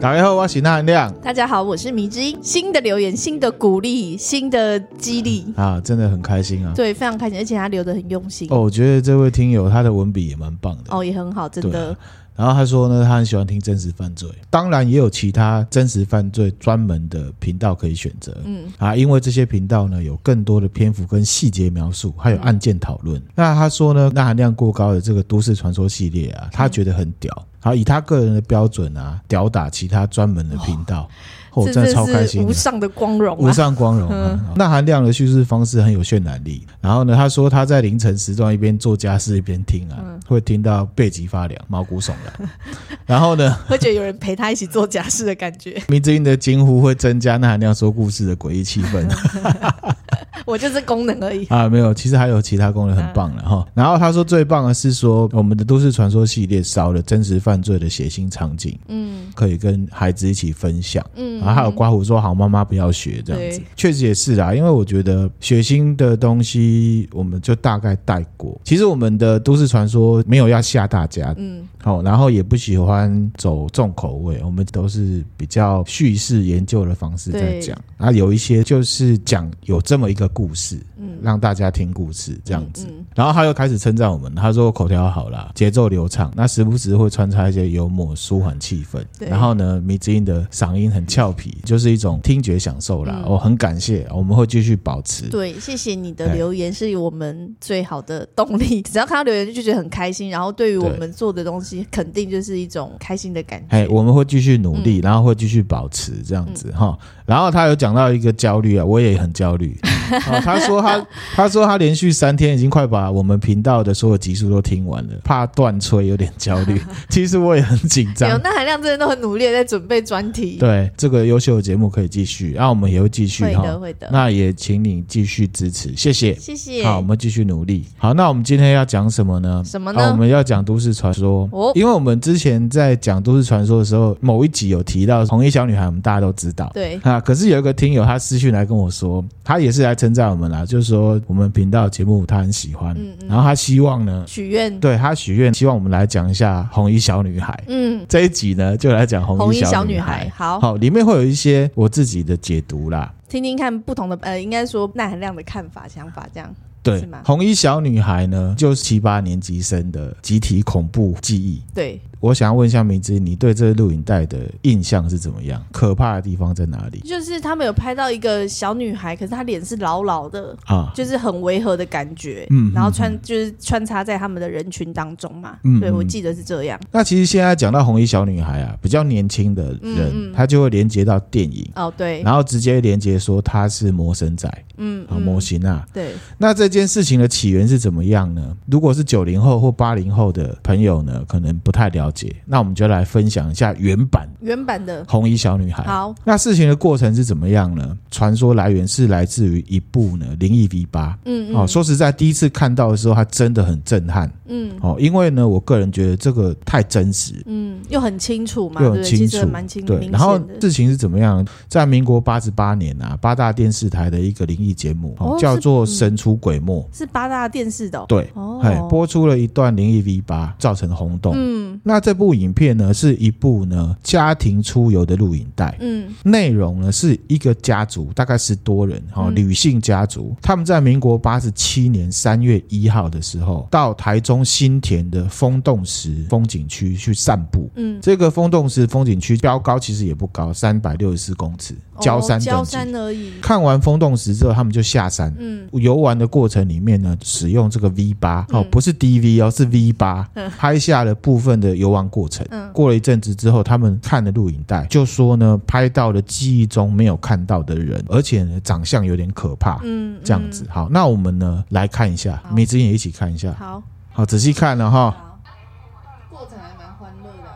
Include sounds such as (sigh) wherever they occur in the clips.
大家好，我是那亮。大家好，我是迷之音。新的留言，新的鼓励，新的激励啊，真的很开心啊！对，非常开心，而且他留的很用心。哦，我觉得这位听友他的文笔也蛮棒的。哦，也很好，真的。然后他说呢，他很喜欢听真实犯罪，当然也有其他真实犯罪专门的频道可以选择。嗯啊，因为这些频道呢有更多的篇幅跟细节描述，还有案件讨论。嗯、那他说呢，钠含量过高的这个都市传说系列啊，他觉得很屌。好，以他个人的标准啊，屌打其他专门的频道。我、哦、真的超开心，无上的光荣、啊，无上光荣、啊。钠、嗯、含量的叙事方式很有渲染力。然后呢，他说他在凌晨时段一边做家事一边听啊，嗯、会听到背脊发凉、毛骨悚然。(laughs) 然后呢，会觉得有人陪他一起做家事的感觉。迷之音的惊呼会增加那含量说故事的诡异气氛。(laughs) (laughs) (laughs) 我就是功能而已。啊，没有，其实还有其他功能很棒的哈。啊、然后他说最棒的是说，我们的都市传说系列少了真实犯罪的血腥场景，嗯，可以跟孩子一起分享，嗯，然后还有刮胡说好妈妈不要学这样子，确实也是啦，因为我觉得血腥的东西我们就大概带过。其实我们的都市传说没有要吓大家，嗯，好，然后也不喜欢走重口味，我们都是比较叙事研究的方式在讲，啊，有一些就是讲有这么一个。故事，嗯，让大家听故事这样子，嗯嗯、然后他又开始称赞我们，他说口条好啦，节奏流畅，那时不时会穿插一些幽默，舒缓气氛。然后呢，迷之音的嗓音很俏皮，就是一种听觉享受啦。我、嗯哦、很感谢，我们会继续保持。对，谢谢你的留言，是我们最好的动力。(laughs) 只要看到留言就觉得很开心，然后对于我们做的东西，肯定就是一种开心的感觉。哎，我们会继续努力，嗯、然后会继续保持这样子哈。嗯、然后他有讲到一个焦虑啊，我也很焦虑。哦、他说他他说他连续三天已经快把我们频道的所有集数都听完了，怕断吹，有点焦虑。(laughs) 其实我也很紧张。有那含量真的都很努力在准备专题。对，这个优秀的节目可以继续，那、我们也会继续哈。会的，会的。那也请你继续支持，谢谢，谢谢。好，我们继续努力。好，那我们今天要讲什么呢？什么呢？啊、我们要讲都市传说。哦，因为我们之前在讲都市传说的时候，某一集有提到红衣小女孩，我们大家都知道。对啊，可是有一个听友他私讯来跟我说，他也是来称赞我们啦，就。是说我们频道节目他很喜欢，嗯嗯、然后他希望呢许愿，对他许愿，希望我们来讲一下红衣小女孩。嗯，这一集呢就来讲红衣小女孩。女孩好，好，里面会有一些我自己的解读啦，听听看不同的呃，应该说耐含量的看法想法这样。对，吗红衣小女孩呢，就是七八年级生的集体恐怖记忆。对。我想要问一下明之，你对这个录影带的印象是怎么样？可怕的地方在哪里？就是他们有拍到一个小女孩，可是她脸是老老的啊，就是很违和的感觉。嗯，然后穿就是穿插在他们的人群当中嘛。嗯，对，我记得是这样。那其实现在讲到红衣小女孩啊，比较年轻的人，他就会连接到电影哦，对，然后直接连接说她是魔神仔，嗯，啊，模型啊，对。那这件事情的起源是怎么样呢？如果是九零后或八零后的朋友呢，可能不太了解。那我们就来分享一下原版原版的红衣小女孩。好，那事情的过程是怎么样呢？传说来源是来自于一部呢灵异 V 八。嗯，哦，说实在，第一次看到的时候，它真的很震撼。嗯，哦，因为呢，我个人觉得这个太真实。嗯，又很清楚嘛，又很清楚，蛮清楚。对，然后事情是怎么样？在民国八十八年啊，八大电视台的一个灵异节目，哦，叫做《神出鬼没》，是八大电视的。对，哦，播出了一段灵异 V 八，造成轰动。嗯，那这部。影片呢是一部呢家庭出游的录影带，嗯，内容呢是一个家族，大概十多人哈，女性家族，他们在民国八十七年三月一号的时候，到台中新田的风洞石风景区去散步，嗯，这个风洞石风景区标高其实也不高，三百六十四公尺，焦山等级，郊山而已。看完风洞石之后，他们就下山，嗯，游玩的过程里面呢，使用这个 V 八哦，不是 DV 哦，是 V 八，拍下了部分的游玩过程。嗯，过了一阵子之后，他们看了录影带，就说呢，拍到了记忆中没有看到的人，而且呢，长相有点可怕。嗯，这样子。好，那我们呢来看一下，美子也一起看一下。好，好，仔细看了哈。过程还蛮欢乐的。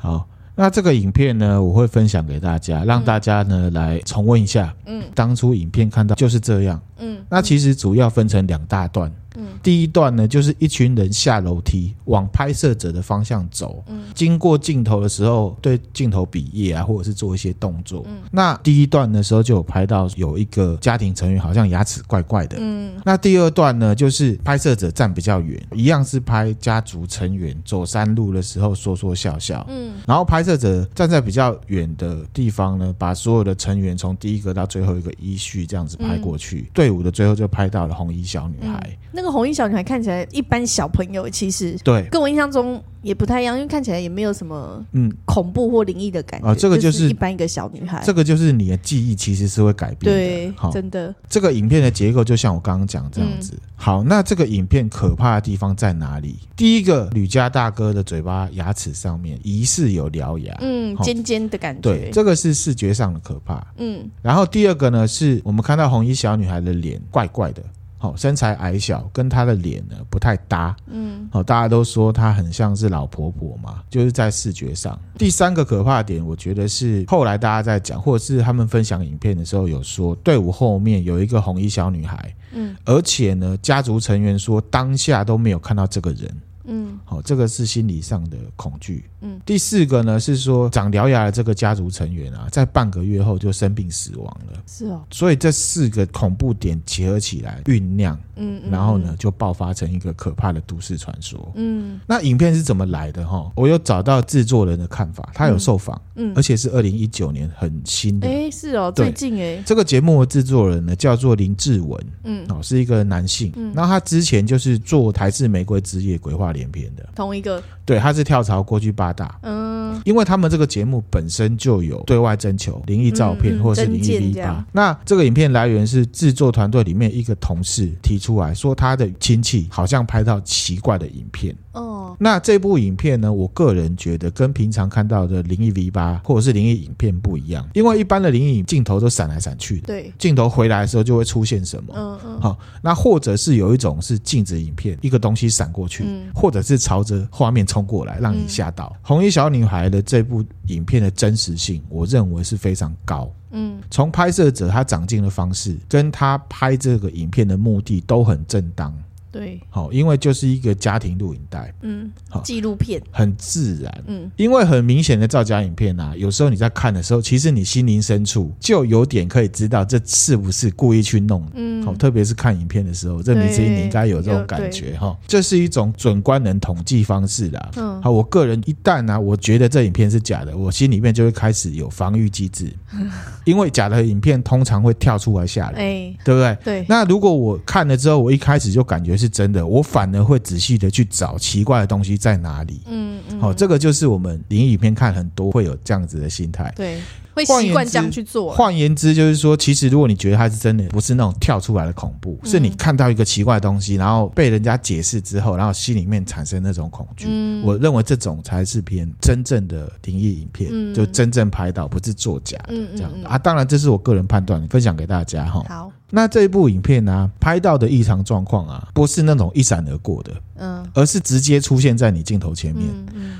好，那这个影片呢，我会分享给大家，让大家呢来重温一下。嗯，当初影片看到就是这样。嗯，那其实主要分成两大段。嗯，第一段呢，就是一群人下楼梯往拍摄者的方向走。嗯，经过镜头的时候，对镜头比耶啊，或者是做一些动作。嗯，那第一段的时候就有拍到有一个家庭成员好像牙齿怪怪的。嗯，那第二段呢，就是拍摄者站比较远，一样是拍家族成员走山路的时候说说笑笑。嗯，然后拍摄者站在比较远的地方呢，把所有的成员从第一个到最后一个依序这样子拍过去。嗯，队伍的最后就拍到了红衣小女孩。嗯，那个红衣小女孩看起来一般小朋友，其实对，跟我印象中也不太一样，因为看起来也没有什么嗯恐怖或灵异的感觉。啊，这个就是、就是一般一个小女孩。这个就是你的记忆其实是会改变的。对，好，真的。这个影片的结构就像我刚刚讲这样子。嗯、好，那这个影片可怕的地方在哪里？第一个，吕家大哥的嘴巴牙齿上面疑似有獠牙，嗯，尖尖的感觉。对，这个是视觉上的可怕。嗯。然后第二个呢，是我们看到红衣小女孩的脸怪怪的。好，身材矮小，跟她的脸呢不太搭。嗯，好，大家都说她很像是老婆婆嘛，就是在视觉上。第三个可怕点，我觉得是后来大家在讲，或者是他们分享影片的时候有说，队伍后面有一个红衣小女孩。嗯，而且呢，家族成员说当下都没有看到这个人。嗯，好，这个是心理上的恐惧。嗯，第四个呢是说长獠牙的这个家族成员啊，在半个月后就生病死亡了。是哦，所以这四个恐怖点结合起来酝酿，嗯，然后呢就爆发成一个可怕的都市传说。嗯，那影片是怎么来的哈？我有找到制作人的看法，他有受访，嗯，而且是二零一九年很新的。哎，是哦，最近哎，这个节目的制作人呢叫做林志文，嗯，哦，是一个男性。嗯，那他之前就是做台式玫瑰之夜鬼话连篇的，同一个。对，他是跳槽过去八大，嗯，因为他们这个节目本身就有对外征求灵异照片或者是灵异 V 八。那这个影片来源是制作团队里面一个同事提出来说，他的亲戚好像拍到奇怪的影片。哦，那这部影片呢，我个人觉得跟平常看到的灵异 V 八或者是灵异影片不一样，因为一般的灵异镜头都闪来闪去的，对，镜头回来的时候就会出现什么，嗯嗯，好，那或者是有一种是静止影片，一个东西闪过去，或者是朝着画面冲过来让你吓到。红衣小女孩的这部影片的真实性，我认为是非常高，嗯，从拍摄者他长进的方式，跟他拍这个影片的目的都很正当。对，好，因为就是一个家庭录影带，嗯，好，纪录片。很自然，嗯，因为很明显的造假影片啊，有时候你在看的时候，其实你心灵深处就有点可以知道这是不是故意去弄，嗯，好，特别是看影片的时候，这明星你应该有这种感觉哈，这是一种准官能统计方式啦，嗯，好，我个人一旦呢，我觉得这影片是假的，我心里面就会开始有防御机制，(laughs) 因为假的影片通常会跳出来吓人，哎，对不对？对，那如果我看了之后，我一开始就感觉。是真的，我反而会仔细的去找奇怪的东西在哪里。嗯嗯，好，这个就是我们灵异影片看很多会有这样子的心态。对。会习惯这样去做。换言之，就是说，其实如果你觉得它是真的，不是那种跳出来的恐怖，是你看到一个奇怪的东西，然后被人家解释之后，然后心里面产生那种恐惧。我认为这种才是偏真正的灵异影片，就真正拍到，不是作假的这样啊。当然，这是我个人判断，分享给大家哈。好，那这一部影片呢，拍到的异常状况啊，不是那种一闪而过的，嗯，而是直接出现在你镜头前面。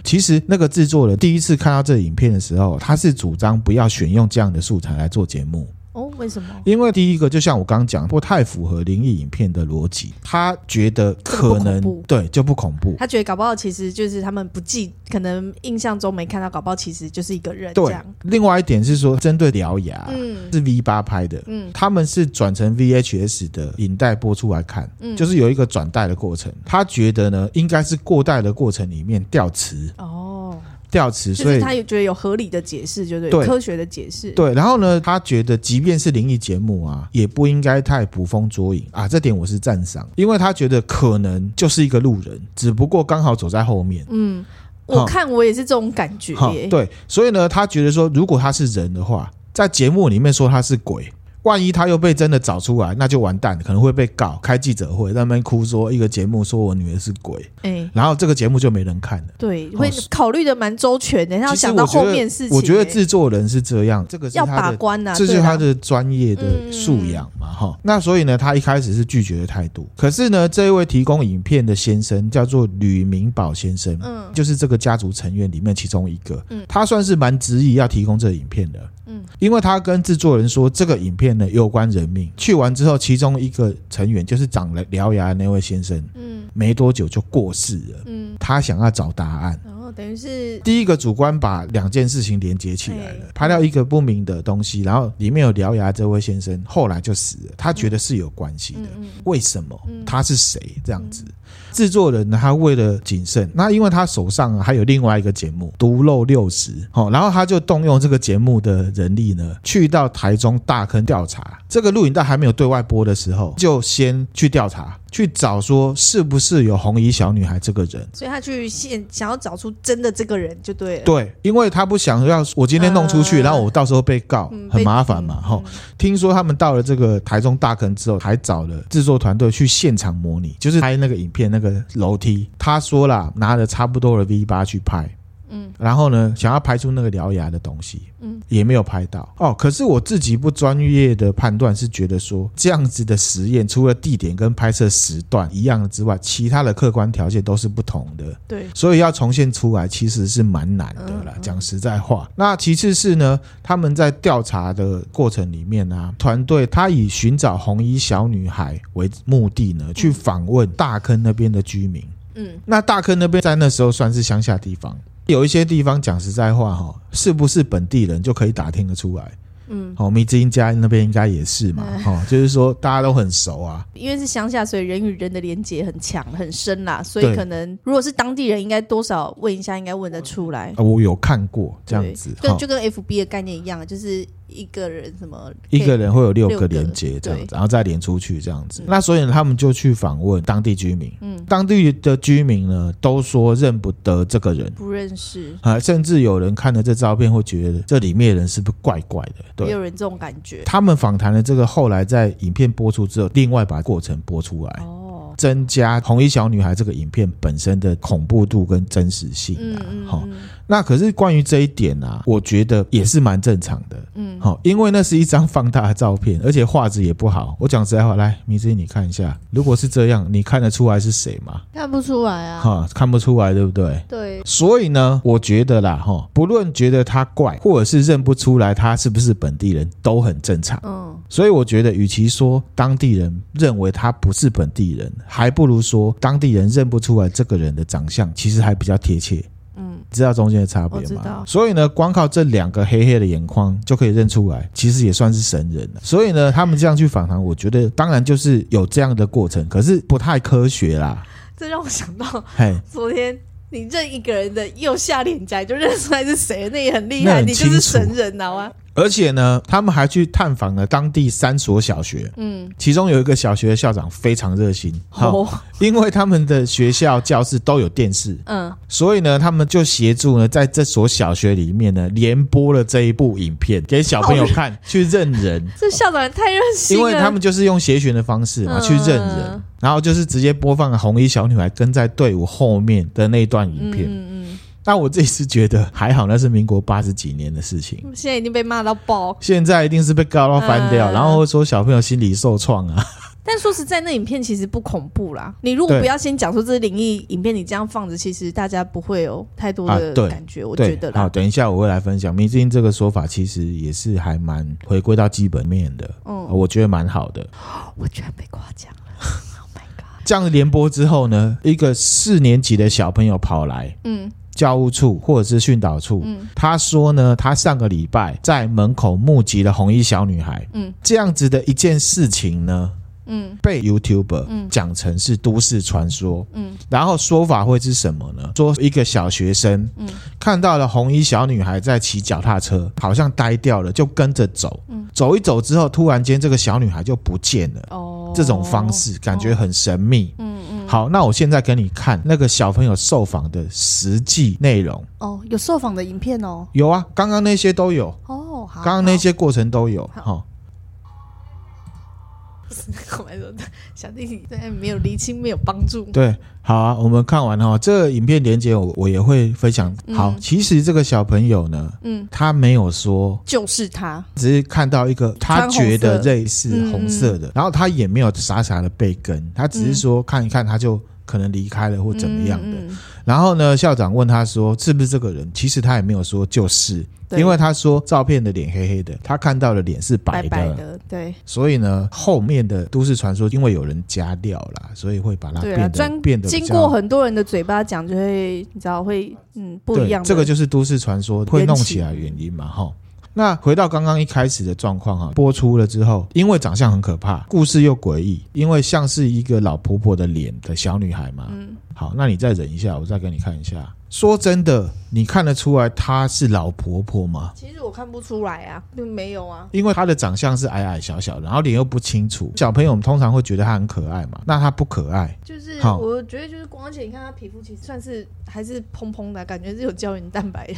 其实那个制作人第一次看到这个影片的时候，他是主张不要选用这样的素材来做节目。哦，为什么？因为第一个，就像我刚刚讲，不太符合灵异影片的逻辑。他觉得可能对就不恐怖。他觉得搞不好其实就是他们不记，可能印象中没看到，搞不好其实就是一个人。这样。另外一点是说，针对獠牙，嗯，是 V 八拍的，嗯，他们是转成 VHS 的影带播出来看，嗯，就是有一个转带的过程。他觉得呢，应该是过带的过程里面掉词。哦。调词，所以他也觉得有合理的解释，就对，对科学的解释。对，然后呢，他觉得即便是灵异节目啊，也不应该太捕风捉影啊，这点我是赞赏，因为他觉得可能就是一个路人，只不过刚好走在后面。嗯，我看我也是这种感觉耶。对，所以呢，他觉得说，如果他是人的话，在节目里面说他是鬼。万一他又被真的找出来，那就完蛋了，可能会被告。开记者会在那边哭说，一个节目说我女儿是鬼，哎，然后这个节目就没人看了。对，会考虑的蛮周全的，然后想到后面事情。我觉得制作人是这样，这个是要把关呐，这是他的专业的素养嘛。哈。那所以呢，他一开始是拒绝的态度。可是呢，这一位提供影片的先生叫做吕明宝先生，嗯，就是这个家族成员里面其中一个，嗯，他算是蛮执意要提供这个影片的。嗯，因为他跟制作人说，这个影片呢有关人命。去完之后，其中一个成员就是长了獠牙的那位先生，嗯，没多久就过世了。嗯，他想要找答案，然后等于是第一个主观把两件事情连接起来了，拍到一个不明的东西，然后里面有獠牙这位先生后来就死了，他觉得是有关系的。为什么？他是谁？这样子。制作人呢，他为了谨慎，那因为他手上还有另外一个节目《独漏六十》，哦，然后他就动用这个节目的人力呢，去到台中大坑调查。这个录影带还没有对外播的时候，就先去调查。去找说是不是有红衣小女孩这个人，所以他去现想要找出真的这个人就对了。对，因为他不想要我今天弄出去，呃、然后我到时候被告，嗯、很麻烦嘛。哈、嗯，听说他们到了这个台中大坑之后，还找了制作团队去现场模拟，就是拍那个影片那个楼梯。他说啦，拿了差不多的 V 八去拍。嗯，然后呢，想要拍出那个獠牙的东西，嗯，也没有拍到哦。可是我自己不专业的判断是觉得说，这样子的实验，除了地点跟拍摄时段一样之外，其他的客观条件都是不同的。对，所以要重现出来其实是蛮难的啦。讲实在话，那其次是呢，他们在调查的过程里面呢、啊，团队他以寻找红衣小女孩为目的呢，去访问大坑那边的居民。嗯，那大坑那边在那时候算是乡下地方。有一些地方讲实在话哈，是不是本地人就可以打听得出来？嗯，好，迷之音家那边应该也是嘛，哈，就是说大家都很熟啊。因为是乡下，所以人与人的连结很强很深啦，所以可能如果是当地人，应该多少问一下，应该问得出来。啊我有看过这样子，跟就跟 FB 的概念一样，就是。一个人什么？一个人会有六个连接这样子，然后再连出去这样子。那所以呢，他们就去访问当地居民。嗯，当地的居民呢，都说认不得这个人，不认识啊，甚至有人看了这照片会觉得这里面的人是不是怪怪的？对，也有人这种感觉。他们访谈的这个后来在影片播出之后，另外把过程播出来。哦。增加红衣小女孩这个影片本身的恐怖度跟真实性啊，好，那可是关于这一点啊，我觉得也是蛮正常的，嗯，好，因为那是一张放大的照片，而且画质也不好。我讲实在话，来，米子你看一下，如果是这样，你看得出来是谁吗？看不出来啊，哈，看不出来，对不对？对，所以呢，我觉得啦，哈，不论觉得他怪，或者是认不出来他是不是本地人，都很正常，嗯，所以我觉得，与其说当地人认为他不是本地人。还不如说当地人认不出来这个人的长相，其实还比较贴切。嗯，知道中间的差别吗？所以呢，光靠这两个黑黑的眼眶就可以认出来，其实也算是神人了。所以呢，他们这样去访谈，我觉得当然就是有这样的过程，可是不太科学啦。这让我想到，嘿，昨天你认一个人的右下脸颊就认出来是谁，那也很厉害，你就是神人呐啊！而且呢，他们还去探访了当地三所小学，嗯，其中有一个小学的校长非常热心，哦，因为他们的学校教室都有电视，嗯，所以呢，他们就协助呢，在这所小学里面呢，连播了这一部影片给小朋友看，去认人。(laughs) 这校长也太热心了，因为他们就是用协寻的方式嘛，去认人，然后就是直接播放了红衣小女孩跟在队伍后面的那段影片。嗯嗯。但我这次觉得还好，那是民国八十几年的事情。现在已经被骂到爆，现在一定是被告到翻掉，嗯、然后说小朋友心理受创啊。但说实在，那影片其实不恐怖啦。你如果不要先讲说这是灵异影片，你这样放着，其实大家不会有太多的感觉。啊、我觉得啦。好，等一下我会来分享。迷之音这个说法其实也是还蛮回归到基本面的。嗯，我觉得蛮好的。(gasps) 我居然被夸奖了！Oh my god！这样连播之后呢，一个四年级的小朋友跑来，嗯。教务处或者是训导处，嗯，他说呢，他上个礼拜在门口目击了红衣小女孩，嗯，这样子的一件事情呢，嗯，被 YouTuber 讲成是都市传说，嗯，然后说法会是什么呢？说一个小学生，嗯，看到了红衣小女孩在骑脚踏车，好像呆掉了，就跟着走，嗯，走一走之后，突然间这个小女孩就不见了，哦，这种方式感觉很神秘，嗯。好，那我现在给你看那个小朋友受访的实际内容。哦，有受访的影片哦，有啊，刚刚那些都有。哦，刚刚那些过程都有哈。我们说，小弟弟对没有厘清，没有帮助。对，好啊，我们看完哈，这个影片连接我我也会分享。好，其实这个小朋友呢，嗯，他没有说就是他，只是看到一个他觉得类似红色的，然后他也没有傻傻的被跟，他只是说看一看他就。可能离开了或怎么样的，嗯嗯、然后呢，校长问他说：“是不是这个人？”其实他也没有说就是，因为他说照片的脸黑黑的，他看到的脸是白的，白白的，对。所以呢，后面的都市传说因为有人加料了，所以会把它变得、啊、变得经过很多人的嘴巴讲，就会你知道会嗯不一样。这个就是都市传说会弄起来原因嘛，哈。那回到刚刚一开始的状况啊，播出了之后，因为长相很可怕，故事又诡异，因为像是一个老婆婆的脸的小女孩嘛。嗯。好，那你再忍一下，我再给你看一下。说真的，你看得出来她是老婆婆吗？其实我看不出来啊，并没有啊。因为她的长相是矮矮小小的，然后脸又不清楚。小朋友们通常会觉得她很可爱嘛，那她不可爱。就是好我觉得就是光，而且你看她皮肤其实算是还是蓬蓬的，感觉是有胶原蛋白的。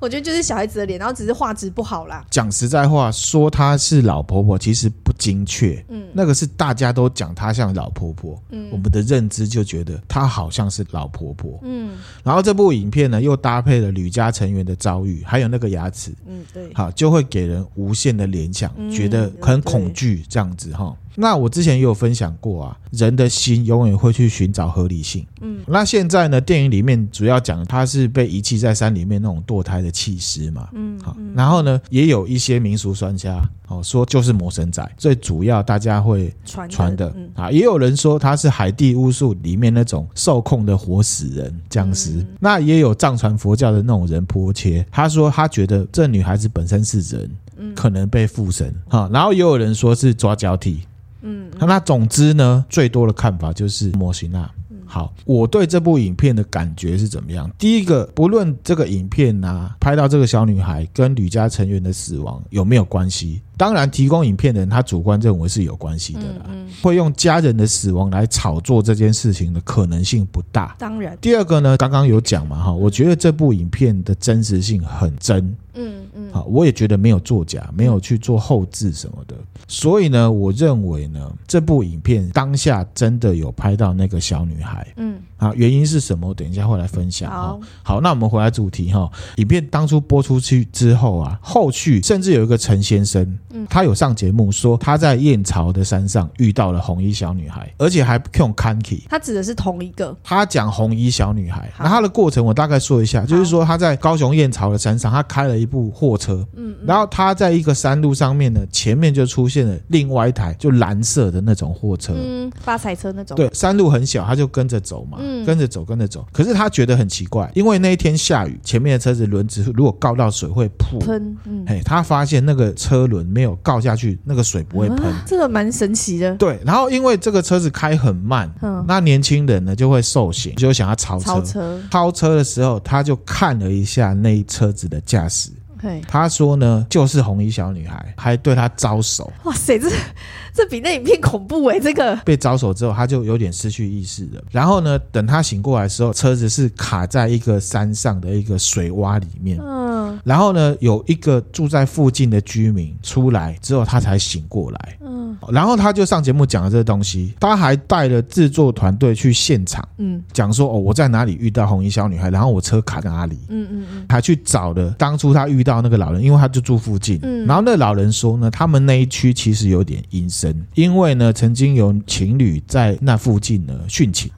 我觉得就是小孩子的脸，然后只是画质不好啦。讲实在话，说她是老婆婆其实不精确。嗯，那个是大家都讲她像老婆婆。嗯，我们的认知就觉得她好像是老婆婆。嗯，然后这部影片呢，又搭配了吕家成员的遭遇，还有那个牙齿。嗯，对。好，就会给人无限的联想，嗯、觉得很恐惧这样子哈。那我之前也有分享过啊，人的心永远会去寻找合理性。嗯，那现在呢，电影里面主要讲他是被遗弃在山里面那种堕胎的弃尸嘛。嗯，好，然后呢，也有一些民俗专家哦说就是魔神仔，最主要大家会传传的啊，也有人说他是海地巫术里面那种受控的活死人僵尸。那也有藏传佛教的那种人婆切，他说他觉得这女孩子本身是人，可能被附身哈。然后也有人说是抓交替。嗯，那那总之呢，最多的看法就是模型啊。好，我对这部影片的感觉是怎么样？第一个，不论这个影片啊，拍到这个小女孩跟吕家成员的死亡有没有关系？当然，提供影片的人他主观认为是有关系的啦。嗯嗯、会用家人的死亡来炒作这件事情的可能性不大。当然，第二个呢，刚刚有讲嘛哈，我觉得这部影片的真实性很真。嗯嗯，好，我也觉得没有作假，没有去做后置什么的。所以呢，我认为呢，这部影片当下真的有拍到那个小女孩。嗯。啊，原因是什么？我等一下会来分享。好，好，那我们回来主题哈。影片当初播出去之后啊，后续甚至有一个陈先生，嗯，他有上节目说他在燕巢的山上遇到了红衣小女孩，而且还用 Kanki。他指的是同一个。他讲红衣小女孩，那他的过程我大概说一下，就是说他在高雄燕巢的山上，他开了一部货车，嗯，然后他在一个山路上面呢，前面就出现了另外一台就蓝色的那种货车，嗯，发财车那种。对，山路很小，他就跟着走嘛。嗯跟着走，跟着走。可是他觉得很奇怪，因为那一天下雨，前面的车子轮子如果告到水会扑喷。嗯，哎，他发现那个车轮没有告下去，那个水不会喷。啊，这个蛮神奇的。对，然后因为这个车子开很慢，嗯，那年轻人呢就会受刑，就想要超车。超车，超车的时候，他就看了一下那一车子的驾驶。他说呢，就是红衣小女孩，还对他招手。哇塞，这这比那影片恐怖哎！(laughs) 这个被招手之后，他就有点失去意识了。然后呢，等他醒过来的时候，车子是卡在一个山上的一个水洼里面。嗯，然后呢，有一个住在附近的居民出来之后，他才醒过来。嗯，然后他就上节目讲了这个东西，他还带了制作团队去现场，嗯，讲说哦，我在哪里遇到红衣小女孩，然后我车卡在哪里。嗯嗯嗯，还去找了当初他遇。到那个老人，因为他就住附近，嗯，然后那老人说呢，他们那一区其实有点阴森，因为呢，曾经有情侣在那附近呢殉情。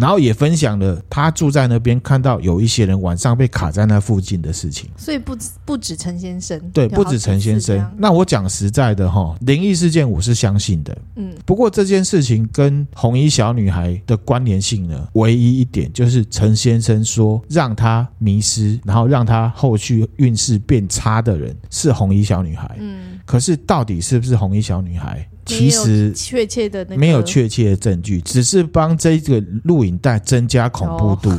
然后也分享了他住在那边看到有一些人晚上被卡在那附近的事情，所以不止不止陈先生，对，不止陈先生。那我讲实在的哈，灵异事件我是相信的，嗯。不过这件事情跟红衣小女孩的关联性呢，唯一一点就是陈先生说让他迷失，然后让他后续运势变差的人是红衣小女孩，嗯。可是到底是不是红衣小女孩？其实确切的没有确切的证据，只是帮这个录影带增加恐怖度。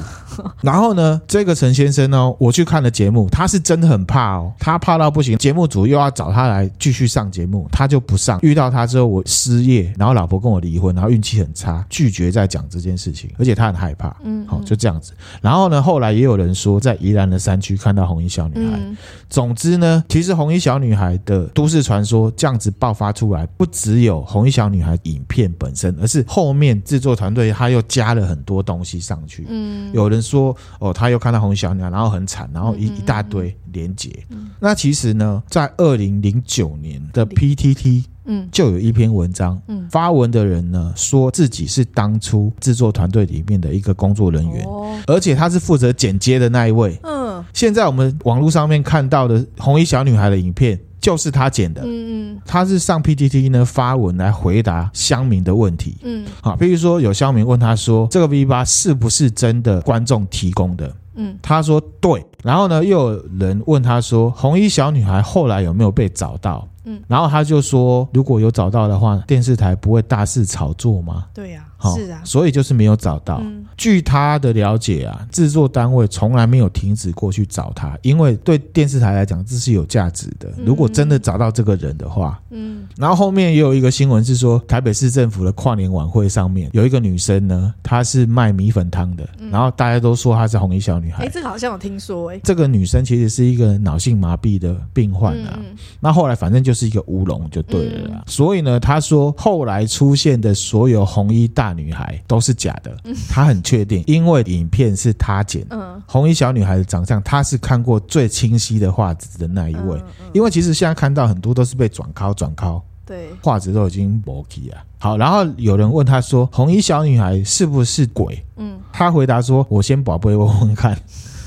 然后呢，这个陈先生呢，我去看了节目，他是真的很怕哦，他怕到不行。节目组又要找他来继续上节目，他就不上。遇到他之后，我失业，然后老婆跟我离婚，然后运气很差，拒绝再讲这件事情，而且他很害怕。嗯，好，就这样子。然后呢，后来也有人说，在宜兰的山区看到红衣小女孩。嗯、总之呢，其实红衣小女孩的都市传说这样子爆发出来，不只有红衣小女孩影片本身，而是后面制作团队他又加了很多东西上去。嗯，有人说哦，他又看到红衣小女孩，然后很惨，然后一一大堆连结。嗯、那其实呢，在二零零九年的 PTT。嗯，就有一篇文章，嗯，发文的人呢说自己是当初制作团队里面的一个工作人员，哦，而且他是负责剪接的那一位，嗯，现在我们网络上面看到的红衣小女孩的影片就是他剪的，嗯嗯，他是上 PTT 呢发文来回答乡民的问题，嗯，好，比如说有乡民问他说这个 V 八是不是真的观众提供的？嗯，他说对，然后呢又有人问他说红衣小女孩后来有没有被找到？嗯，然后他就说，如果有找到的话，电视台不会大肆炒作吗？对呀、啊，是啊，所以就是没有找到。嗯、据他的了解啊，制作单位从来没有停止过去找他，因为对电视台来讲这是有价值的。如果真的找到这个人的话，嗯，然后后面也有一个新闻是说，台北市政府的跨年晚会上面有一个女生呢，她是卖米粉汤的，然后大家都说她是红衣小女孩。哎，这个好像有听说哎，这个女生其实是一个脑性麻痹的病患啊。嗯、那后来反正就。是一个乌龙就对了啦，嗯、所以呢，他说后来出现的所有红衣大女孩都是假的，嗯、他很确定，因为影片是他剪。嗯，红衣小女孩的长相，他是看过最清晰的画质的那一位，因为其实现在看到很多都是被转拷转拷，对，画质都已经磨皮了。好，然后有人问他说，红衣小女孩是不是鬼？嗯，他回答说，我先宝贝问问看。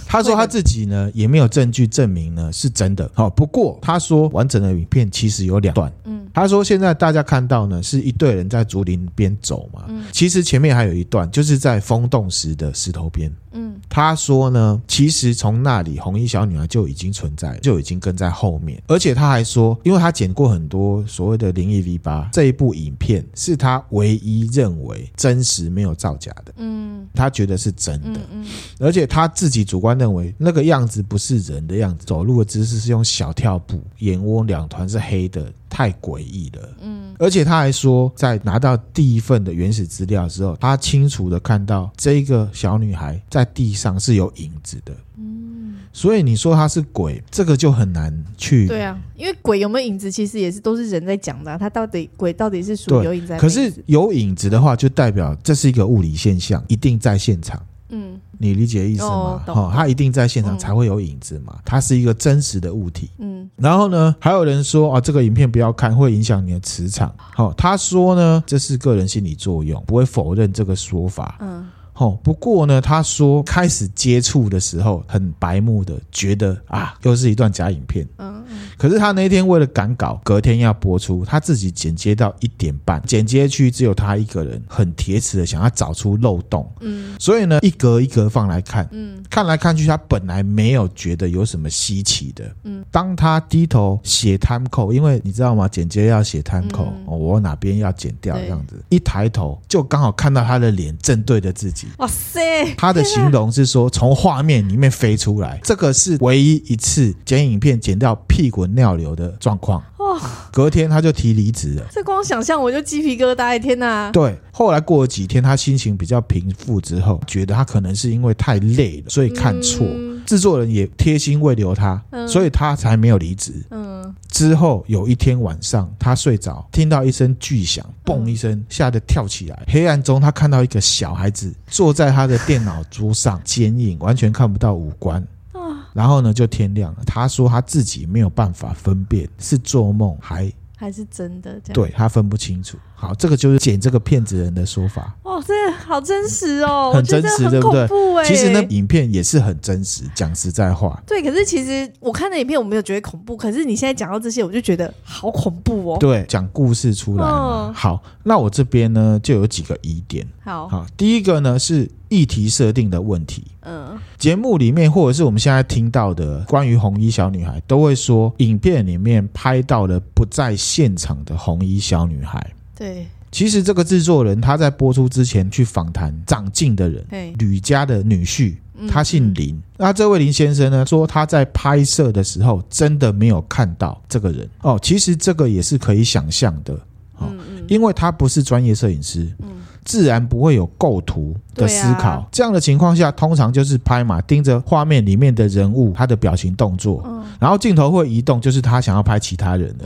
他说他自己呢也没有证据证明呢是真的。好，不过他说完整的影片其实有两段。嗯，他说现在大家看到呢是一队人在竹林边走嘛。嗯，其实前面还有一段就是在风洞石的石头边。嗯，他说呢其实从那里红衣小女孩就已经存在，就已经跟在后面。而且他还说，因为他剪过很多所谓的灵异 V 八这一部影片是他唯一认为真实没有造假的。嗯，他觉得是真的。嗯，而且他自己主观。认为那个样子不是人的样子，走路的姿势是用小跳步，眼窝两团是黑的，太诡异了。嗯，而且他还说，在拿到第一份的原始资料之后，他清楚的看到这个小女孩在地上是有影子的。嗯，所以你说他是鬼，这个就很难去。对啊，因为鬼有没有影子，其实也是都是人在讲的啊。他到底鬼到底是属于有影子？可是有影子的话，就代表这是一个物理现象，一定在现场。嗯，你理解意思吗？哦，哦，他一定在现场才会有影子嘛，嗯、它是一个真实的物体。嗯，然后呢，还有人说啊，这个影片不要看，会影响你的磁场。好、哦，他说呢，这是个人心理作用，不会否认这个说法。嗯。哦，不过呢，他说开始接触的时候很白目的，觉得啊，又是一段假影片。嗯，可是他那天为了赶稿，隔天要播出，他自己剪接到一点半，剪接区只有他一个人，很铁齿的想要找出漏洞。嗯，所以呢，一格一格放来看，嗯，看来看去，他本来没有觉得有什么稀奇的。嗯，当他低头写 time code，因为你知道吗？剪接要写 time code，哦，我哪边要剪掉这样子，一抬头就刚好看到他的脸正对着自己。哇塞！他的形容是说，从画面里面飞出来，这个是唯一一次剪影片剪掉屁滚尿流的状况。哇！隔天他就提离职了。这光想象我就鸡皮疙瘩！天哪！对，后来过了几天，他心情比较平复之后，觉得他可能是因为太累了，所以看错。嗯、制作人也贴心慰留他，嗯、所以他才没有离职。嗯。之后有一天晚上，他睡着，听到一声巨响，嘣一声，吓得跳起来。黑暗中，他看到一个小孩子坐在他的电脑桌上，剪影，完全看不到五官。然后呢，就天亮了。他说他自己没有办法分辨是做梦还还是真的，这样。对，他分不清楚。好，这个就是剪这个骗子人的说法。哦，这好真实哦，很真实，对不对？其实那影片也是很真实，讲实在话。对，可是其实我看的影片我没有觉得恐怖，可是你现在讲到这些，我就觉得好恐怖哦。对，讲故事出来嘛。哦、好，那我这边呢就有几个疑点。好，好，第一个呢是议题设定的问题。嗯，节目里面或者是我们现在听到的关于红衣小女孩，都会说影片里面拍到了不在现场的红衣小女孩。对，其实这个制作人他在播出之前去访谈长进的人，吕家的女婿。他姓林。嗯、那这位林先生呢，说他在拍摄的时候真的没有看到这个人哦。其实这个也是可以想象的，哦，嗯嗯、因为他不是专业摄影师。嗯自然不会有构图的思考，啊、这样的情况下，通常就是拍嘛，盯着画面里面的人物，他的表情动作，嗯、然后镜头会移动，就是他想要拍其他人的。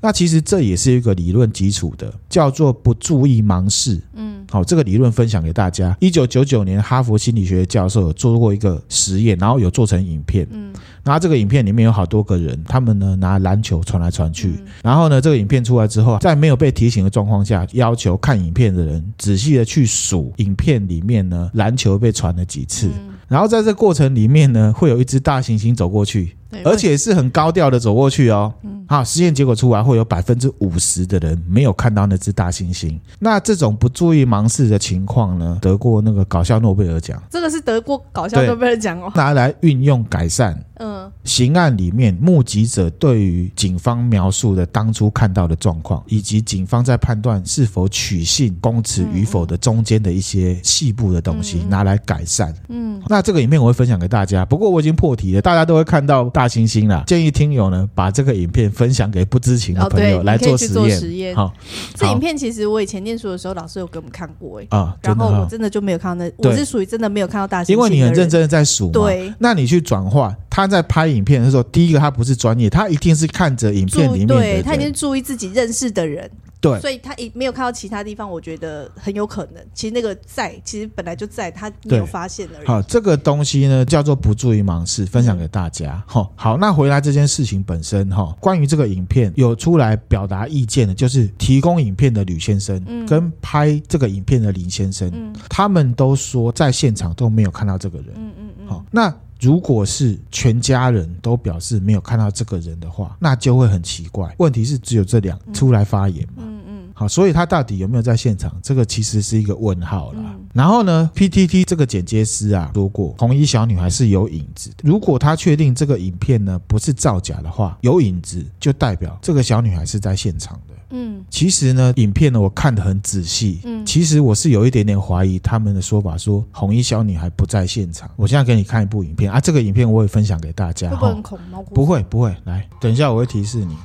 那其实这也是一个理论基础的，叫做不注意盲视。嗯，好，这个理论分享给大家。一九九九年，哈佛心理学教授有做过一个实验，然后有做成影片。嗯。然后这个影片里面有好多个人，他们呢拿篮球传来传去。然后呢，这个影片出来之后，在没有被提醒的状况下，要求看影片的人仔细的去数影片里面呢篮球被传了几次。然后在这过程里面呢，会有一只大猩猩走过去。而且是很高调的走过去哦。好，实验结果出来，会有百分之五十的人没有看到那只大猩猩。那这种不注意盲视的情况呢，得过那个搞笑诺贝尔奖。这个是得过搞笑诺贝尔奖哦。拿来运用改善。嗯。刑案里面目击者对于警方描述的当初看到的状况，以及警方在判断是否取信供词与否的中间的一些细部的东西，拿来改善。嗯。那这个影片我会分享给大家。不过我已经破题了，大家都会看到。大猩猩啦，建议听友呢把这个影片分享给不知情的朋友来做实验。好，这影片其实我以前念书的时候，老师有给我们看过哎。啊，然后我真的就没有看到那，我是属于真的没有看到大猩猩。因为你很认真的在数嘛。对。那你去转化，他在拍影片的时候，第一个他不是专业，他一定是看着影片里面的，对，他一定注意自己认识的人。对，所以他一没有看到其他地方，我觉得很有可能，其实那个在，其实本来就在，他没有发现而已。好，这个东西呢叫做不注意盲视，分享给大家。好，好，那回来这件事情本身哈，关于这个影片有出来表达意见的，就是提供影片的吕先生，跟拍这个影片的林先生，他们都说在现场都没有看到这个人。嗯嗯嗯。好，那。如果是全家人都表示没有看到这个人的话，那就会很奇怪。问题是只有这两出来发言嘛？嗯嗯。好，所以他到底有没有在现场？这个其实是一个问号啦。然后呢，PTT 这个剪接师啊说过，红衣小女孩是有影子的。如果他确定这个影片呢不是造假的话，有影子就代表这个小女孩是在现场的。嗯，其实呢，影片呢我看得很仔细。嗯，其实我是有一点点怀疑他们的说法，说红衣小女孩不在现场。我现在给你看一部影片啊，这个影片我也分享给大家。会不会很恐怖？不会不会，来，等一下我会提示你。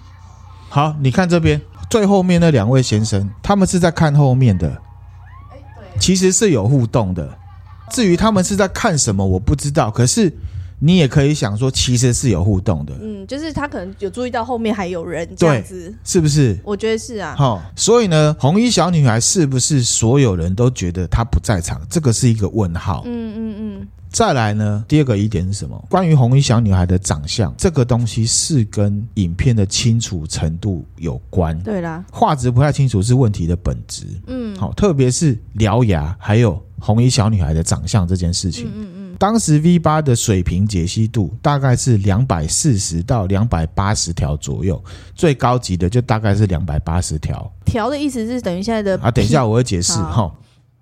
好，你看这边最后面那两位先生，他们是在看后面的。其实是有互动的。至于他们是在看什么，我不知道。可是。你也可以想说，其实是有互动的。嗯，就是他可能有注意到后面还有人这样子，是不是？我觉得是啊。好，所以呢，红衣小女孩是不是所有人都觉得她不在场？这个是一个问号。嗯嗯嗯。再来呢，第二个疑点是什么？关于红衣小女孩的长相，这个东西是跟影片的清楚程度有关。对啦，画质不太清楚是问题的本质。嗯，好，特别是獠牙，还有红衣小女孩的长相这件事情。嗯嗯。当时 V 八的水平解析度大概是两百四十到两百八十条左右，最高级的就大概是两百八十条。条的意思是等于现在的啊？等一下我会解释哈，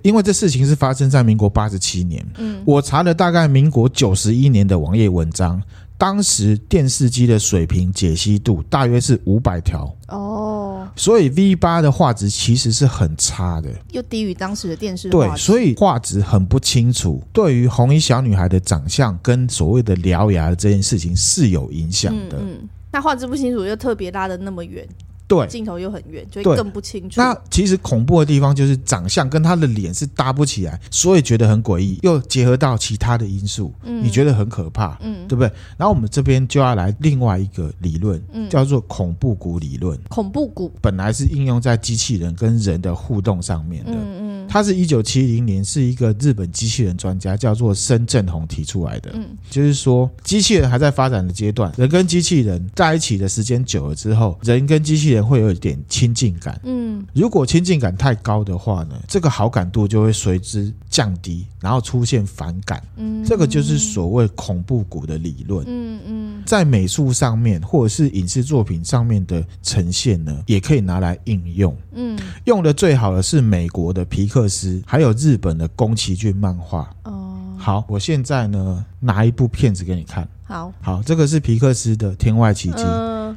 因为这事情是发生在民国八十七年。嗯，我查了大概民国九十一年的网页文章，当时电视机的水平解析度大约是五百条。哦。所以 V 八的画质其实是很差的，又低于当时的电视。对，所以画质很不清楚。对于红衣小女孩的长相跟所谓的獠牙的这件事情是有影响的。嗯，嗯，那画质不清楚又特别拉的那么远。对，镜头又很远，就会更不清楚。那其实恐怖的地方就是长相跟他的脸是搭不起来，所以觉得很诡异。又结合到其他的因素，嗯，你觉得很可怕，嗯，对不对？然后我们这边就要来另外一个理论，嗯，叫做恐怖谷理论。恐怖谷本来是应用在机器人跟人的互动上面的，它是一九七零年是一个日本机器人专家叫做申正宏提出来的，嗯，就是说机器人还在发展的阶段，人跟机器人在一起的时间久了之后，人跟机器人。会有一点亲近感，嗯，如果亲近感太高的话呢，这个好感度就会随之降低，然后出现反感，嗯，这个就是所谓恐怖谷的理论，嗯嗯，在美术上面或者是影视作品上面的呈现呢，也可以拿来应用，嗯，用的最好的是美国的皮克斯，还有日本的宫崎骏漫画，哦，好，我现在呢拿一部片子给你看，好，好，这个是皮克斯的《天外奇迹》。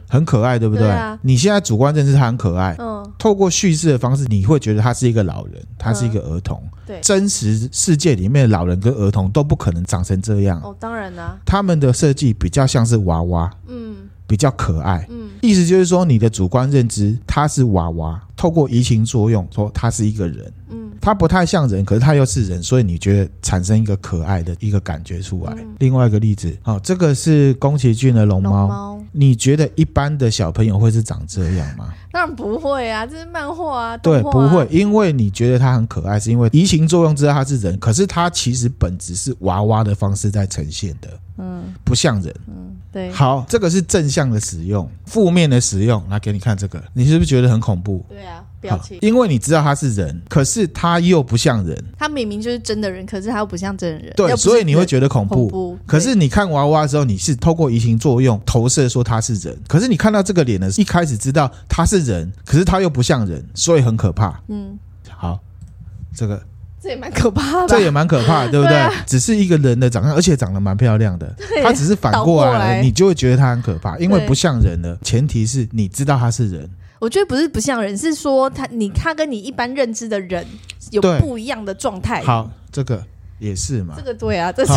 很可爱，对不对？对啊，你现在主观认识他很可爱，嗯，透过叙事的方式，你会觉得他是一个老人，他是一个儿童。嗯、对，真实世界里面的老人跟儿童都不可能长成这样。哦，当然啦、啊，他们的设计比较像是娃娃，嗯，比较可爱，嗯，意思就是说，你的主观认知他是娃娃，透过移情作用说他是一个人，嗯。他不太像人，可是他又是人，所以你觉得产生一个可爱的一个感觉出来。嗯、另外一个例子，好、哦，这个是宫崎骏的龙猫。猫你觉得一般的小朋友会是长这样吗？当然不会啊，这是漫画啊。对，不会，因为你觉得他很可爱，是因为移情作用知道他是人，可是他其实本质是娃娃的方式在呈现的。嗯，不像人。嗯，对。好，这个是正向的使用，负面的使用，来给你看这个，你是不是觉得很恐怖？对啊。表情，因为你知道他是人，可是他又不像人。他明明就是真的人，可是他又不像真人。对，所以你会觉得恐怖。恐怖，可是你看娃娃的时候，你是透过移情作用投射说他是人。可是你看到这个脸呢，一开始知道他是人，可是他又不像人，所以很可怕。嗯，好，这个这也蛮可怕的，这也蛮可怕的，对不对？对啊，只是一个人的长相，而且长得蛮漂亮的。他只是反过来了，你就会觉得他很可怕，因为不像人了。前提是你知道他是人。我觉得不是不像人，是说他你他跟你一般认知的人有不一样的状态。好，这个也是嘛。这个对啊，这是。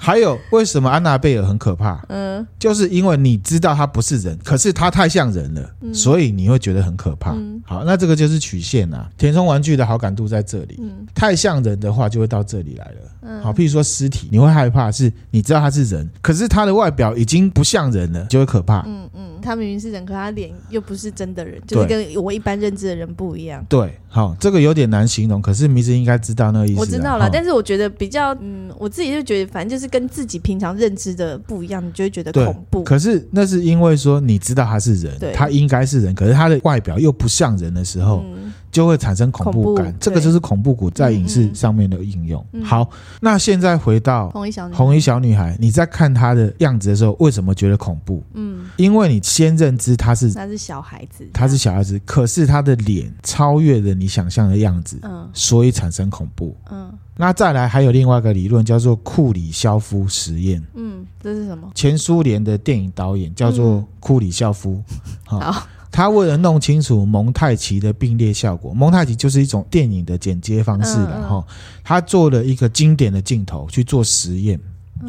还有为什么安娜贝尔很可怕？嗯，就是因为你知道他不是人，可是他太像人了，嗯、所以你会觉得很可怕。嗯、好，那这个就是曲线啊。填充玩具的好感度在这里，嗯、太像人的话就会到这里来了。嗯、好，譬如说尸体，你会害怕，是你知道他是人，可是他的外表已经不像人了，就会可怕。嗯嗯，他明明是人，可他脸又不是真的人，就是跟我一般认知的人不一样。对，好，这个有点难形容，可是迷之应该知道那个意思。我知道了，好但是我觉得比较，嗯，我自己就觉得，反正就是。跟自己平常认知的不一样，你就会觉得恐怖。可是那是因为说你知道他是人，他应该是人，可是他的外表又不像人的时候。嗯就会产生恐怖感，怖这个就是恐怖谷在影视上面的应用。嗯嗯、好，那现在回到红衣小女孩，红衣小女孩，你在看她的样子的时候，为什么觉得恐怖？嗯，因为你先认知她是她是小孩子，她是小孩子，可是她的脸超越了你想象的样子，嗯，所以产生恐怖。嗯，那再来还有另外一个理论叫做库里肖夫实验。嗯，这是什么？前苏联的电影导演叫做库里肖夫。(laughs) 嗯、好。他为了弄清楚蒙太奇的并列效果，蒙太奇就是一种电影的剪接方式，然后他做了一个经典的镜头去做实验。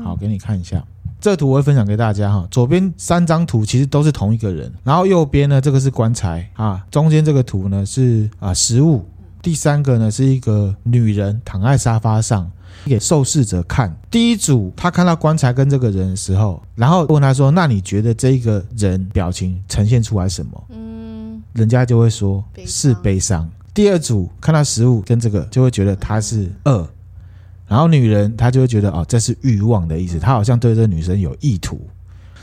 好，给你看一下，这图我会分享给大家哈。左边三张图其实都是同一个人，然后右边呢这个是棺材啊，中间这个图呢是啊食物，第三个呢是一个女人躺在沙发上。给受试者看，第一组他看到棺材跟这个人的时候，然后问他说：“那你觉得这个人表情呈现出来什么？”嗯，人家就会说是悲伤。第二组看到食物跟这个，就会觉得他是饿。然后女人她就会觉得哦，这是欲望的意思，她好像对这个女生有意图。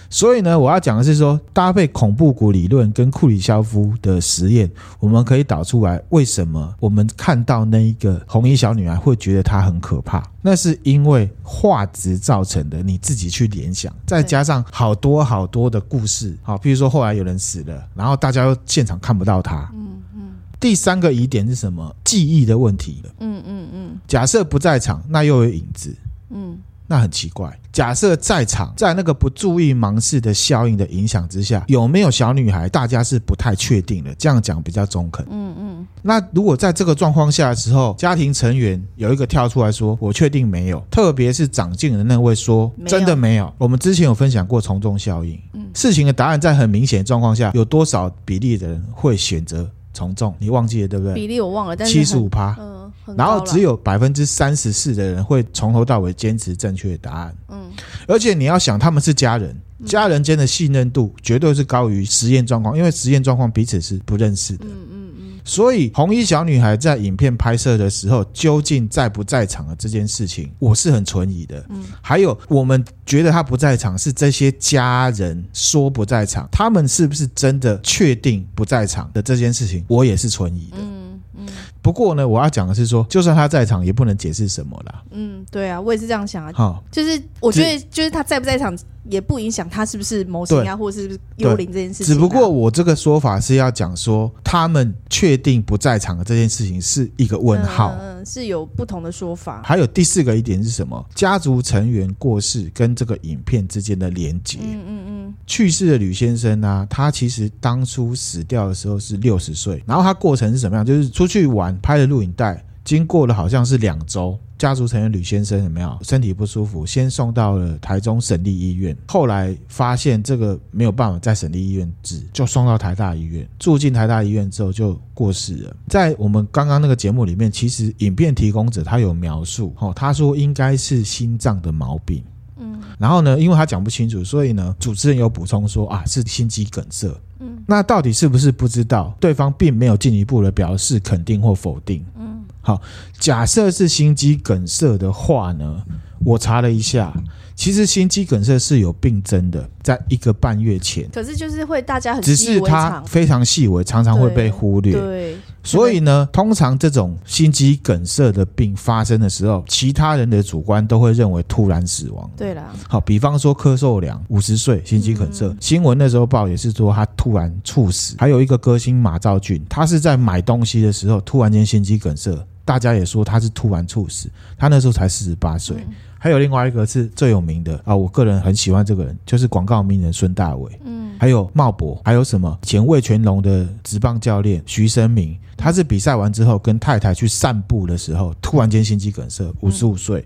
所以呢，我要讲的是说，搭配恐怖谷理论跟库里肖夫的实验，我们可以导出来为什么我们看到那一个红衣小女孩会觉得她很可怕？那是因为画质造成的，你自己去联想，再加上好多好多的故事，好，比如说后来有人死了，然后大家又现场看不到她。嗯嗯。第三个疑点是什么？记忆的问题。嗯嗯嗯。假设不在场，那又有影子。嗯。那很奇怪。假设在场，在那个不注意盲视的效应的影响之下，有没有小女孩？大家是不太确定的。这样讲比较中肯。嗯嗯。那如果在这个状况下的时候，家庭成员有一个跳出来说：“我确定没有。”特别是长进的那位说：“真的没有。”我们之前有分享过从众效应。嗯。事情的答案在很明显的状况下，有多少比例的人会选择从众？你忘记了对不对？比例我忘了，但是七十五趴。嗯。然后只有百分之三十四的人会从头到尾坚持正确的答案。嗯，而且你要想，他们是家人，家人间的信任度绝对是高于实验状况，因为实验状况彼此是不认识的。嗯嗯嗯。所以红衣小女孩在影片拍摄的时候，究竟在不在场的这件事情，我是很存疑的。嗯。还有，我们觉得她不在场，是这些家人说不在场，他们是不是真的确定不在场的这件事情，我也是存疑的。嗯。嗯，不过呢，我要讲的是说，就算他在场，也不能解释什么啦。嗯，对啊，我也是这样想啊。好，就是我觉得，就是他在不在场，也不影响他是不是模型啊，或者是不是幽灵这件事情。只不过我这个说法是要讲说，他们确定不在场的这件事情是一个问号，嗯，是有不同的说法。还有第四个一点是什么？家族成员过世跟这个影片之间的连结。嗯嗯嗯。去世的吕先生呢，啊，他其实当初死掉的时候是六十岁，然后他过程是什么样？就是出去玩拍了录影带。经过了好像是两周，家族成员吕先生有没有身体不舒服？先送到了台中省立医院，后来发现这个没有办法在省立医院治，就送到台大医院。住进台大医院之后就过世了。在我们刚刚那个节目里面，其实影片提供者他有描述，哦，他说应该是心脏的毛病，嗯，然后呢，因为他讲不清楚，所以呢，主持人有补充说啊，是心肌梗塞，嗯，那到底是不是不知道？对方并没有进一步的表示肯定或否定，嗯。好，假设是心肌梗塞的话呢，我查了一下，其实心肌梗塞是有病征的，在一个半月前。可是就是会大家很只是它非常细微，常常会被忽略。对，所以呢，通常这种心肌梗塞的病发生的时候，其他人的主观都会认为突然死亡。对啦，好，比方说柯受良五十岁心肌梗塞，嗯、新闻那时候报也是说他突然猝死。还有一个歌星马兆骏，他是在买东西的时候突然间心肌梗塞。大家也说他是突然猝死，他那时候才四十八岁。嗯、还有另外一个是最有名的啊，我个人很喜欢这个人，就是广告名人孙大伟。嗯，还有茂博，还有什么前魏全龙的职棒教练徐生明。他是比赛完之后跟太太去散步的时候，突然间心肌梗塞，五十五岁。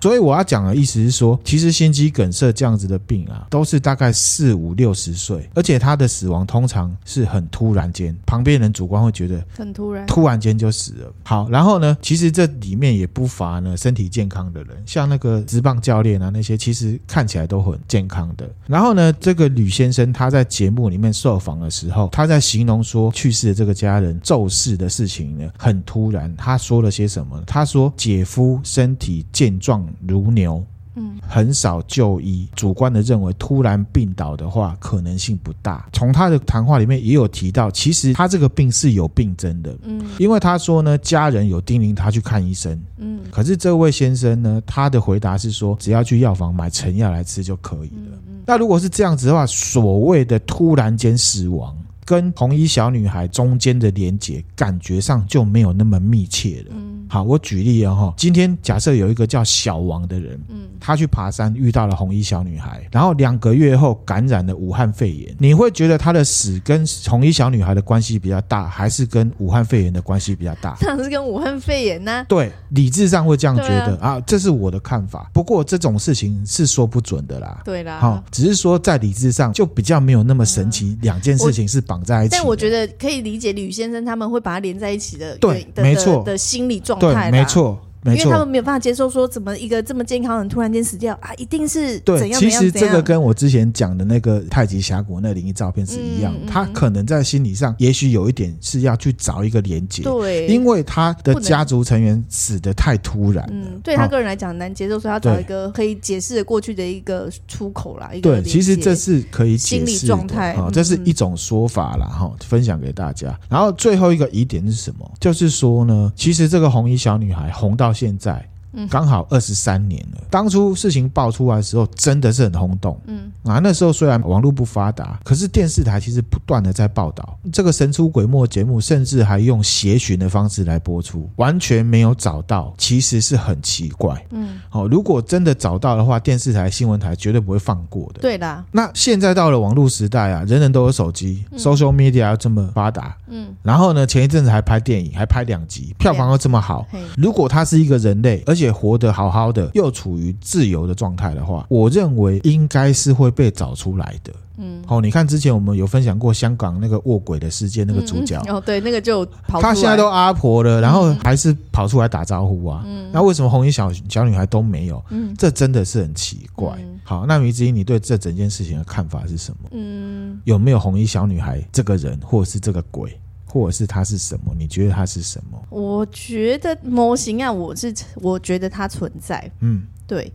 所以我要讲的意思是说，其实心肌梗塞这样子的病啊，都是大概四五六十岁，而且他的死亡通常是很突然间，旁边人主观会觉得很突然，突然间就死了。好，然后呢，其实这里面也不乏呢身体健康的人，像那个职棒教练啊那些，其实看起来都很健康的。然后呢，这个吕先生他在节目里面受访的时候，他在形容说去世的这个家人骤逝。的事情呢，很突然。他说了些什么？他说：“姐夫身体健壮如牛，嗯，很少就医。主观的认为，突然病倒的话，可能性不大。从他的谈话里面也有提到，其实他这个病是有病征的，嗯，因为他说呢，家人有叮咛他去看医生，嗯，可是这位先生呢，他的回答是说，只要去药房买成药来吃就可以了。嗯嗯，那如果是这样子的话，所谓的突然间死亡。”跟红衣小女孩中间的连接，感觉上就没有那么密切了。嗯，好，我举例啊哈，今天假设有一个叫小王的人，嗯，他去爬山遇到了红衣小女孩，然后两个月后感染了武汉肺炎，你会觉得他的死跟红衣小女孩的关系比较大，还是跟武汉肺炎的关系比较大？(laughs) 当然是跟武汉肺炎呢、啊。对，理智上会这样觉得啊，啊，这是我的看法。不过这种事情是说不准的啦。对啦，好，只是说在理智上就比较没有那么神奇，两、嗯、件事情是。绑在一起，但我觉得可以理解吕先生他们会把它连在一起的，对，没错。的心理状态，没错。没错，因为他们没有办法接受说，怎么一个这么健康的人突然间死掉啊？一定是？对，其实这个跟我之前讲的那个太极峡谷那灵异照片是一样的，嗯嗯，他可能在心理上也许有一点是要去找一个连接，对，因为他的家族成员死的太突然了，嗯，对他个人来讲很难接受，所以他找一个可以解释过去的一个出口啦。一个对，其实这是可以解释的，心理状态，嗯，这是一种说法啦。哈，分享给大家。然后最后一个疑点是什么？就是说呢，其实这个红衣小女孩红到现在。刚好二十三年了。当初事情爆出来的时候，真的是很轰动。嗯啊，那时候虽然网络不发达，可是电视台其实不断的在报道这个神出鬼没节目，甚至还用协寻的方式来播出，完全没有找到，其实是很奇怪。嗯，好，如果真的找到的话，电视台、新闻台绝对不会放过的。对的。那现在到了网络时代啊，人人都有手机，嗯，social media 要这么发达。嗯，然后呢，前一阵子还拍电影，还拍两集，票房又这么好。如果他是一个人类，而且也活得好好的，又处于自由的状态的话，我认为应该是会被找出来的。嗯，好，你看之前我们有分享过香港那个卧轨的事件，那个主角、嗯、哦，对，那个就跑出来，他现在都阿婆了，然后还是跑出来打招呼啊。嗯，那为什么红衣小小女孩都没有？嗯，这真的是很奇怪。嗯、好，那迷之音，你对这整件事情的看法是什么？嗯，有没有红衣小女孩这个人，或者是这个鬼？或者是它是什么？你觉得它是什么？我觉得模型啊，我是我觉得它存在。嗯，对。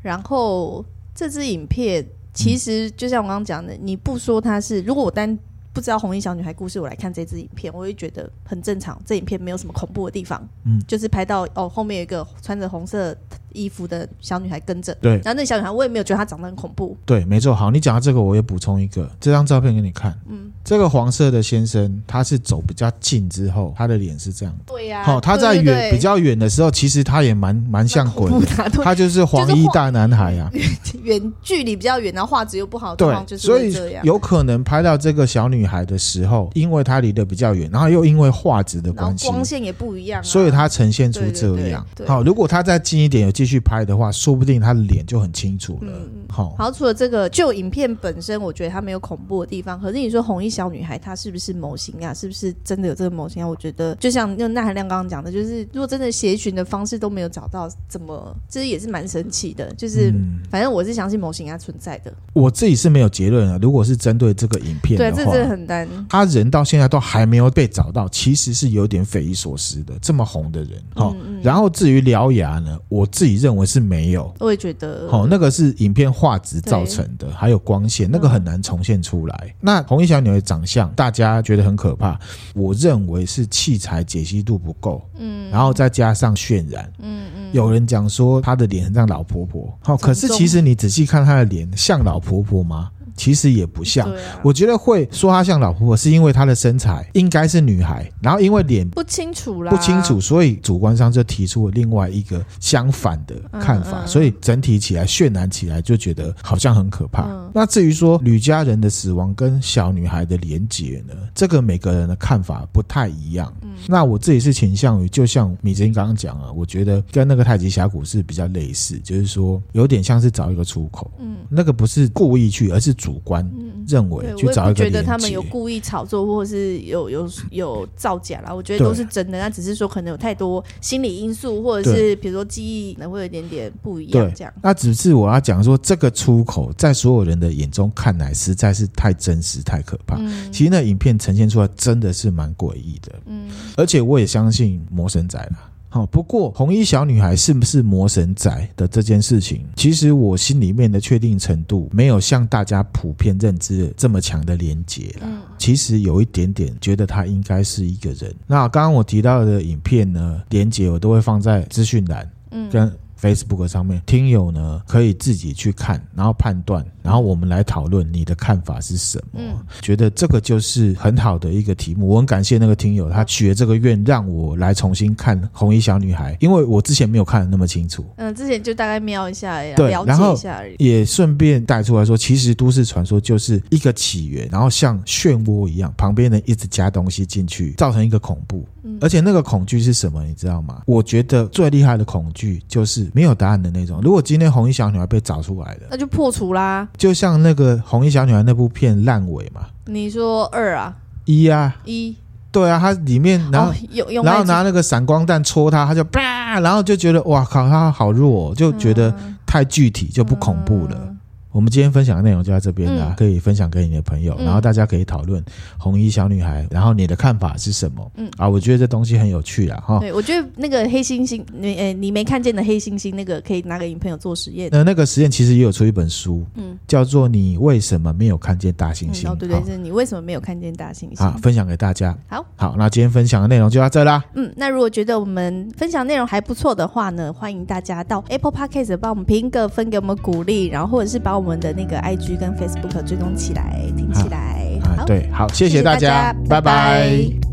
然后这支影片其实就像我刚刚讲的，你不说它是，如果我单不知道红衣小女孩故事，我来看这支影片，我会觉得很正常。这影片没有什么恐怖的地方。嗯，就是拍到哦，后面有一个穿着红色衣服的小女孩跟着。对，然后那小女孩我也没有觉得她长得很恐怖。对，没错。好，你讲到这个，我也补充一个，这张照片给你看。嗯，这个黄色的先生，他是走比较近之后，他的脸是这样。对呀、啊。好、哦，他在远比较远的时候，其实他也蛮蛮像 (laughs) 鬼的。他就是黄衣大男孩呀、啊。(laughs) 远距离比较远，然后画质又不好，对，就是所以有可能拍到这个小女孩的时候，因为她离得比较远，然后又因为画质的关系，光线也不一样、啊，所以他呈现出这样。好，如果他再近一点，有继续拍的话，说不定他的脸就很清楚了。嗯、好，好，除了这个，就影片本身，我觉得他没有恐怖的地方。可是你说红衣小女孩，她是不是模型啊？是不是真的有这个模型啊？我觉得，就像那奈含亮刚刚讲的，就是如果真的协寻的方式都没有找到，怎么其实也是蛮神奇的。就是、嗯、反正我是相信模型啊存在的。我自己是没有结论啊。如果是针对这个影片的话，对，这真的很难。他人到现在都还没有被找到，其实是有点匪夷所思的。这么红的人，好、嗯嗯，然后至于獠牙呢，我自己认为是没有。我也觉得，好，那个是影片画质造成的，还有光线，那个很难重现出来。嗯、那红衣小女孩的长相，大家觉得很可怕，我认为是器材解析度不够，嗯，然后再加上渲染，嗯嗯，有人讲说她的脸很像老婆婆，好，可是其实你仔细看她的脸，像老婆婆吗？其实也不像，我觉得会说她像老婆婆，是因为她的身材应该是女孩，然后因为脸不清楚啦，不清楚，所以主观上就提出了另外一个相反的看法，所以整体起来渲染起来就觉得好像很可怕。那至于说吕家人的死亡跟小女孩的连结呢，这个每个人的看法不太一样。嗯。那我自己是倾向于，就像米泽英刚刚讲啊，我觉得跟那个太极峡谷是比较类似，就是说有点像是找一个出口，嗯，那个不是故意去，而是。主观认为去找一个，觉得他们有故意炒作，或者是有有有造假啦。我觉得都是真的，那只是说可能有太多心理因素，或者是比如说记忆可能会有一点点不一样。这样，那只是我要讲说，这个出口在所有人的眼中看来实在是太真实、太可怕。嗯，其实那影片呈现出来真的是蛮诡异的。嗯，而且我也相信魔神仔了。好，不过红衣小女孩是不是魔神仔的这件事情，其实我心里面的确定程度没有像大家普遍认知的这么强的连结啦。其实有一点点觉得她应该是一个人。那刚刚我提到的影片呢，连结我都会放在资讯栏，嗯，跟。Facebook 上面，听友呢可以自己去看，然后判断，然后我们来讨论你的看法是什么？嗯，觉得这个就是很好的一个题目。我很感谢那个听友，他许了这个愿，让我来重新看《红衣小女孩》，因为我之前没有看的那么清楚。嗯，之前就大概瞄一下，对，了解一下而已。也顺便带出来说，其实都市传说就是一个起源，然后像漩涡一样，旁边人一直加东西进去，造成一个恐怖。嗯，而且那个恐惧是什么？你知道吗？我觉得最厉害的恐惧就是。没有答案的那种。如果今天红衣小女孩被找出来了，那就破除啦。就像那个红衣小女孩那部片烂尾嘛。你说二啊？一啊？一？对啊，它里面然后、哦、然后拿那个闪光弹戳他，他就啪，然后就觉得哇靠，他好弱，就觉得太具体，就不恐怖了。嗯我们今天分享的内容就在这边啦，嗯，可以分享给你的朋友，嗯，然后大家可以讨论红衣小女孩，然后你的看法是什么？嗯啊，我觉得这东西很有趣啦。哈。对，我觉得那个黑猩猩，你诶，你没看见的黑猩猩，那个可以拿给你朋友做实验。那那个实验其实也有出一本书，嗯，叫做《你为什么没有看见大猩猩》。嗯。哦，对对，就是你为什么没有看见大猩猩？啊，分享给大家。好，好，那今天分享的内容就到这啦。嗯，那如果觉得我们分享内容还不错的话呢，欢迎大家到 Apple Podcast 帮我们评个分，给我们鼓励，然后或者是把我们的那个 IG。跟 Facebook 追踪起来，听起来，啊，对，好，谢谢大家，谢谢大家，拜拜。拜拜。